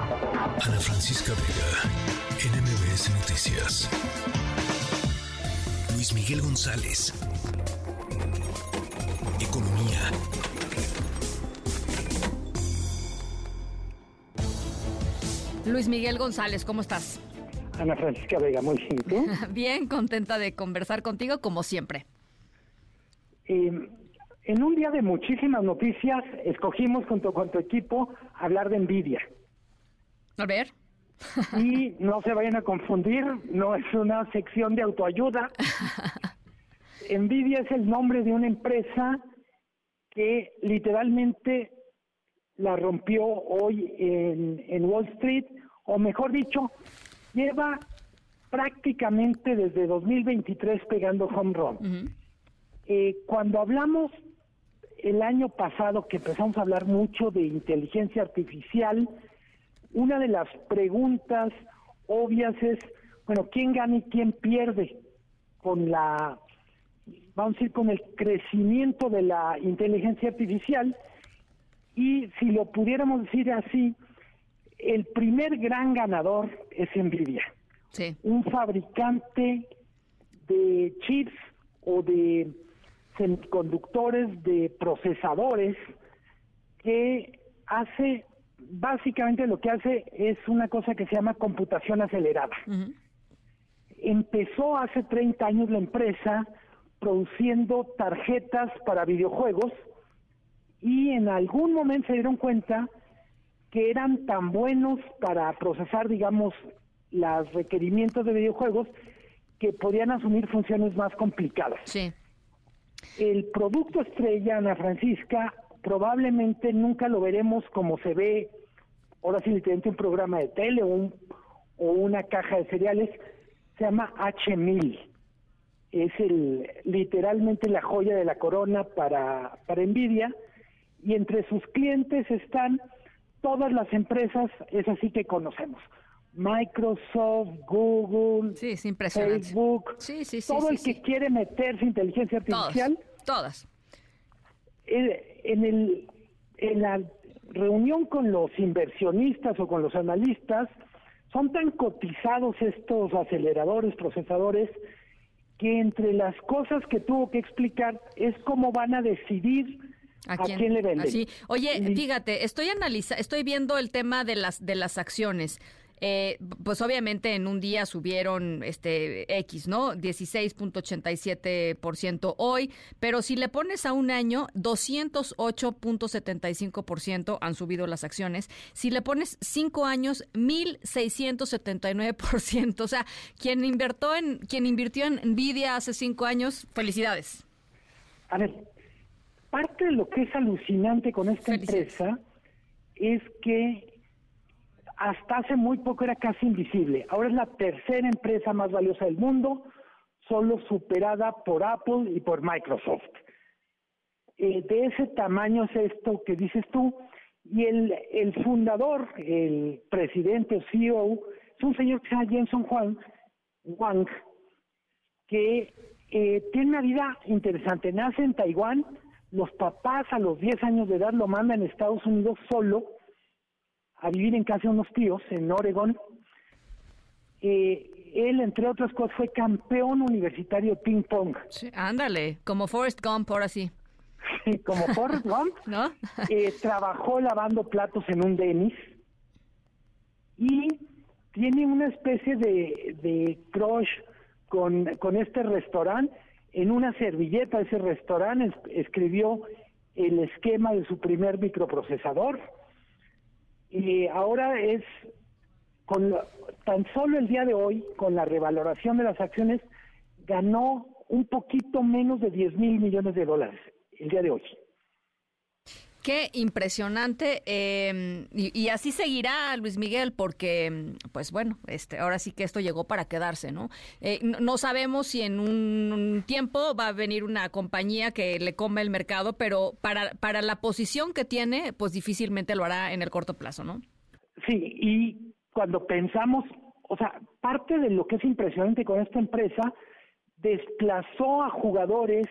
Ana Francisca Vega, NMBS Noticias. Luis Miguel González. Economía. Luis Miguel González, ¿cómo estás? Ana Francisca Vega, muy bien. bien, contenta de conversar contigo como siempre. Eh, en un día de muchísimas noticias, escogimos junto con tu equipo hablar de Nvidia. A ver. y no se vayan a confundir, no es una sección de autoayuda. Nvidia es el nombre de una empresa que literalmente la rompió hoy en, Wall Street, o mejor dicho, lleva prácticamente desde 2023 pegando home run. Eh, cuando hablamos el año pasado que empezamos a hablar mucho de inteligencia artificial, una de las preguntas obvias es, bueno, ¿quién gana y quién pierde con la, vamos a decir, con el crecimiento de la inteligencia artificial? Y si lo pudiéramos decir así, el primer gran ganador es Nvidia. Sí. Un fabricante de chips o de semiconductores, de procesadores, que hace, básicamente lo que hace es una cosa que se llama computación acelerada. Empezó hace 30 años la empresa produciendo tarjetas para videojuegos y en algún momento se dieron cuenta que eran tan buenos para procesar, digamos, los requerimientos de videojuegos que podían asumir funciones más complicadas. Sí. El producto estrella, Ana Francisca, probablemente nunca lo veremos como se ve, ahora sí literalmente un programa de tele o, o una caja de cereales, se llama H1000. Es el literalmente la joya de la corona para, para Nvidia y entre sus clientes están todas las empresas, es así que conocemos. Microsoft, Google, Facebook, todo el que quiere meterse inteligencia artificial. Todas. En, el, en la reunión con los inversionistas o con los analistas, son tan cotizados estos aceleradores, procesadores, que entre las cosas que tuvo que explicar es cómo van a decidir ¿A quién, le venden? Así. Oye, fíjate, estoy analiza, estoy viendo el tema de las de las acciones. Eh, pues obviamente en un día subieron este X, ¿no? 16.87% hoy, pero si le pones a un año, 208.75% han subido las acciones. Si le pones cinco años, 1.679%. O sea, quien invirtió en, quien invirtió en Nvidia hace cinco años, felicidades. A ver, parte de lo que es alucinante con esta empresa es que hasta hace muy poco era casi invisible. Ahora es la tercera empresa más valiosa del mundo, solo superada por Apple y por Microsoft. Eh, de ese tamaño es esto que dices tú. Y el, fundador, el presidente o CEO, es un señor que se llama Jensen Huang, Wang, que eh, tiene una vida interesante. Nace en Taiwán, los papás a los 10 años de edad lo mandan a Estados Unidos solo a vivir en casa de unos tíos en Oregon. Eh, él, entre otras cosas, fue campeón universitario de ping pong. ándale, como Forrest Gump, ahora sí. Sí, como Forrest Gump. ¿No? Eh, trabajó lavando platos en un Denis y tiene una especie de, de crush con, con este restaurante. En una servilleta de ese restaurante escribió el esquema de su primer microprocesador y ahora es con tan solo el día de hoy con la revaloración de las acciones ganó un poquito menos de 10 mil millones de dólares el día de hoy. Qué impresionante em, y, así seguirá Luis Miguel porque, pues bueno, este, ahora sí que esto llegó para quedarse, ¿no? Eh, no, sabemos si en un tiempo va a venir una compañía que le come el mercado, pero para para la posición que tiene, pues difícilmente lo hará en el corto plazo, ¿no? Sí, y cuando pensamos, o sea, parte de lo que es impresionante con esta empresa desplazó a jugadores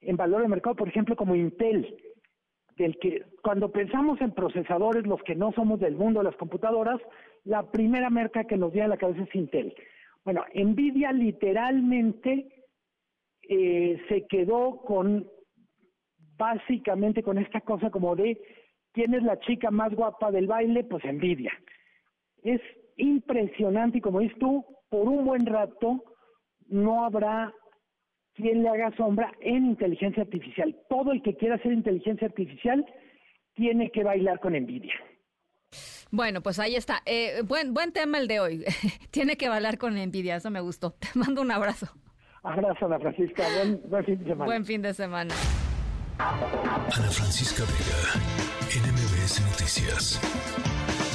en valor de mercado, por ejemplo, como Intel del que cuando pensamos en procesadores, los que no somos del mundo de las computadoras, la primera marca que nos viene a la cabeza es Intel. Bueno, Nvidia literalmente eh, se quedó con básicamente con esta cosa como de quién es la chica más guapa del baile, pues Nvidia. Es impresionante y como dices tú, por un buen rato no habrá quien le haga sombra en inteligencia artificial. Todo el que quiera hacer inteligencia artificial tiene que bailar con envidia. Bueno, pues ahí está. Eh, buen, buen tema el de hoy. tiene que bailar con envidia, eso me gustó. Te mando un abrazo. Abrazo, Ana Francisca. Buen, buen fin de semana. Buen fin de semana. Ana Francisca Vega, NMBS Noticias.